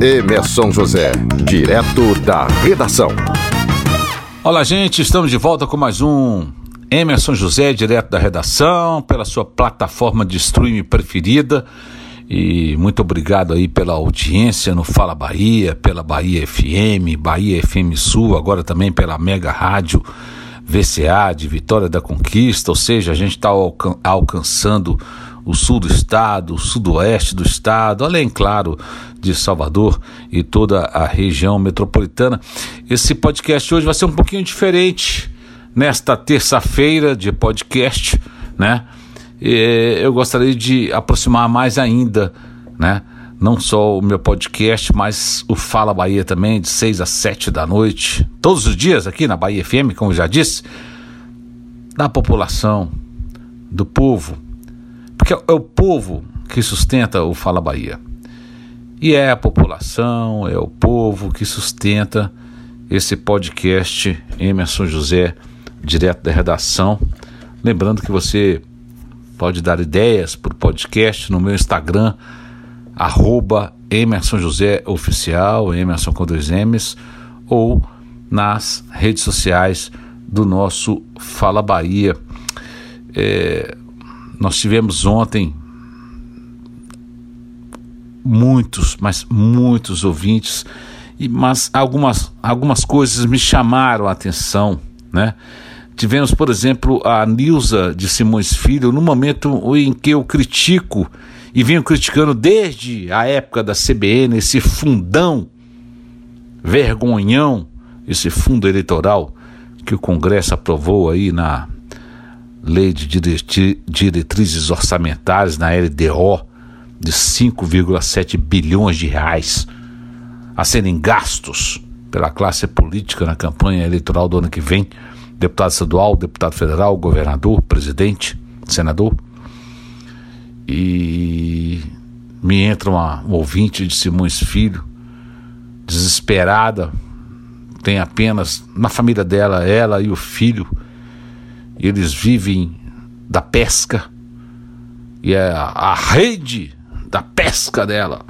Emerson José, direto da redação. Olá, gente, estamos de volta com mais um Emerson José, direto da redação, pela sua plataforma de streaming preferida. E muito obrigado aí pela audiência no Fala Bahia, pela Bahia FM, Bahia FM Sul, agora também pela Mega Rádio VCA de Vitória da Conquista, ou seja, a gente está alcan alcançando o sul do estado, o sudoeste do estado, além, claro, de Salvador e toda a região metropolitana. Esse podcast hoje vai ser um pouquinho diferente nesta terça-feira de podcast, né? E eu gostaria de aproximar mais ainda, né? Não só o meu podcast, mas o Fala Bahia também, de 6 às 7 da noite, todos os dias aqui na Bahia FM, como já disse, da população, do povo, porque é o povo que sustenta o Fala Bahia. E é a população, é o povo que sustenta esse podcast Emerson José, direto da redação. Lembrando que você pode dar ideias para o podcast no meu Instagram, arroba Emerson José Oficial, Emerson com dois M's, ou nas redes sociais do nosso Fala Bahia. É, nós tivemos ontem muitos, mas muitos ouvintes, e, mas algumas, algumas coisas me chamaram a atenção, né? Tivemos, por exemplo, a Nilza de Simões Filho, no momento em que eu critico e venho criticando desde a época da CBN esse fundão, vergonhão, esse fundo eleitoral que o Congresso aprovou aí na Lei de Diretrizes Orçamentárias, na LDO, de 5,7 bilhões de reais a serem gastos pela classe política na campanha eleitoral do ano que vem, deputado estadual, deputado federal, governador, presidente, senador. E me entra uma, um ouvinte de Simões Filho, desesperada, tem apenas na família dela, ela e o filho, eles vivem da pesca, e é a, rede da pesca dela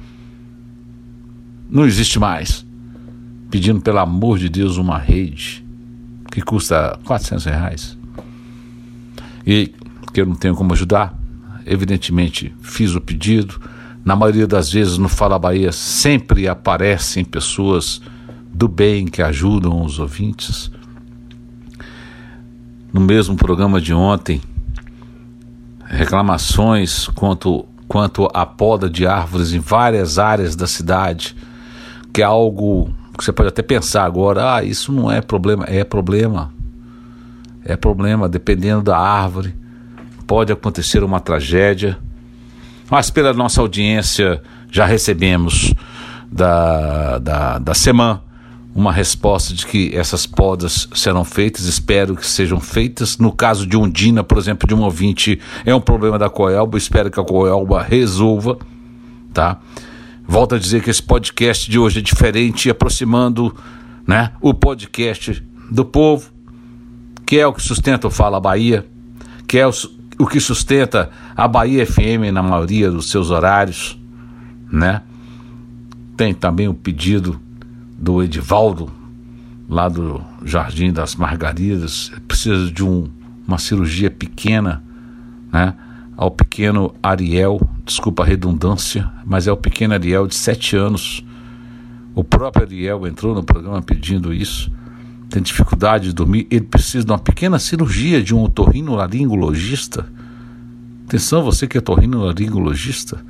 não existe mais. Pedindo pelo amor de Deus uma rede que custa 400 reais e que eu não tenho como ajudar. Evidentemente, fiz o pedido. Na maioria das vezes no Fala Bahia sempre aparecem pessoas do bem que ajudam os ouvintes. No mesmo programa de ontem, reclamações quanto quanto à poda de árvores em várias áreas da cidade, que é algo que você pode até pensar agora, ah, isso não é problema, é problema. É problema, dependendo da árvore, pode acontecer uma tragédia. Mas pela nossa audiência já recebemos da, da, da semana uma resposta de que essas podas serão feitas, espero que sejam feitas. No caso de Undina, por exemplo, de um ouvinte, é um problema da Coelba, espero que a Coelba resolva, tá? Volto a dizer que esse podcast de hoje é diferente, aproximando né, o podcast do povo, que é o que sustenta o Fala Bahia, que é o, o que sustenta a Bahia FM na maioria dos seus horários, né? Tem também o pedido do Edivaldo, lá do Jardim das Margaridas, precisa de um, uma cirurgia pequena, né? Ao pequeno Ariel, desculpa a redundância, mas é o pequeno Ariel de sete anos. O próprio Ariel entrou no programa pedindo isso. Tem dificuldade de dormir, ele precisa de uma pequena cirurgia de um otorrinolaringologista. Atenção, você que é otorrinolaringologista,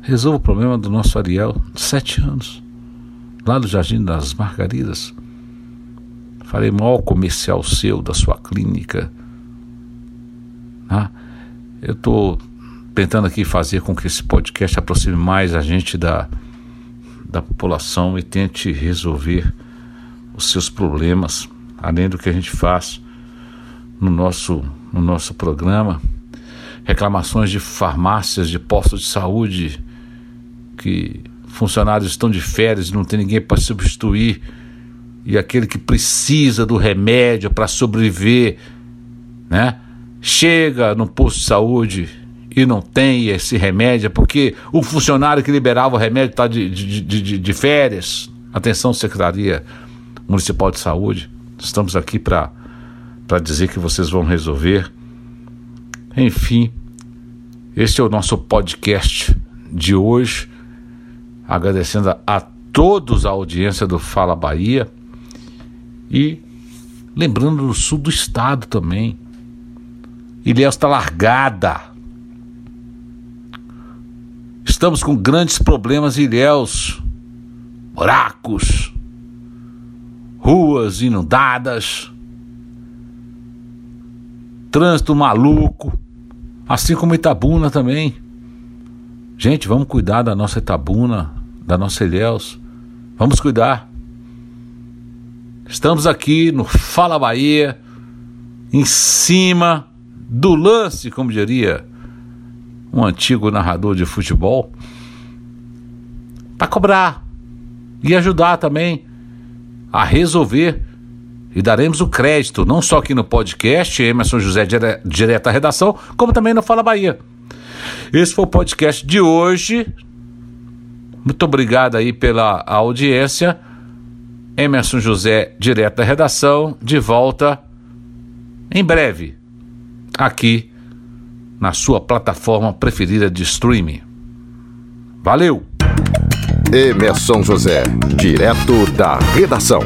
resolva o problema do nosso Ariel de sete anos lá no Jardim das Margaridas. Farei maior comercial seu, da sua clínica. Ah, eu estou tentando aqui fazer com que esse podcast aproxime mais a gente da, da população e tente resolver os seus problemas, além do que a gente faz no nosso, no nosso programa. Reclamações de farmácias, de postos de saúde que funcionários estão de férias e não tem ninguém para substituir, e aquele que precisa do remédio para sobreviver, né? Chega no posto de saúde e não tem esse remédio, porque o funcionário que liberava o remédio está de, de, de, de, férias. Atenção, Secretaria Municipal de Saúde, estamos aqui para dizer que vocês vão resolver. Enfim, este é o nosso podcast de hoje. Agradecendo a todos a audiência do Fala Bahia e lembrando do sul do estado também. Ilhéus está largada. Estamos com grandes problemas em Ilhéus. Buracos, ruas inundadas, trânsito maluco, assim como Itabuna também. Gente, vamos cuidar da nossa Itabuna, da nossa Ilhéus. Vamos cuidar. Estamos aqui no Fala Bahia, em cima do lance, como diria um antigo narrador de futebol, para cobrar e ajudar também a resolver. E daremos o crédito, não só aqui no podcast, Emerson José dire, direto à redação, como também no Fala Bahia. Esse foi o podcast de hoje. Muito obrigado aí pela audiência. Emerson José, direto da redação, de volta em breve, aqui na sua plataforma preferida de streaming. Valeu! Emerson José, direto da redação.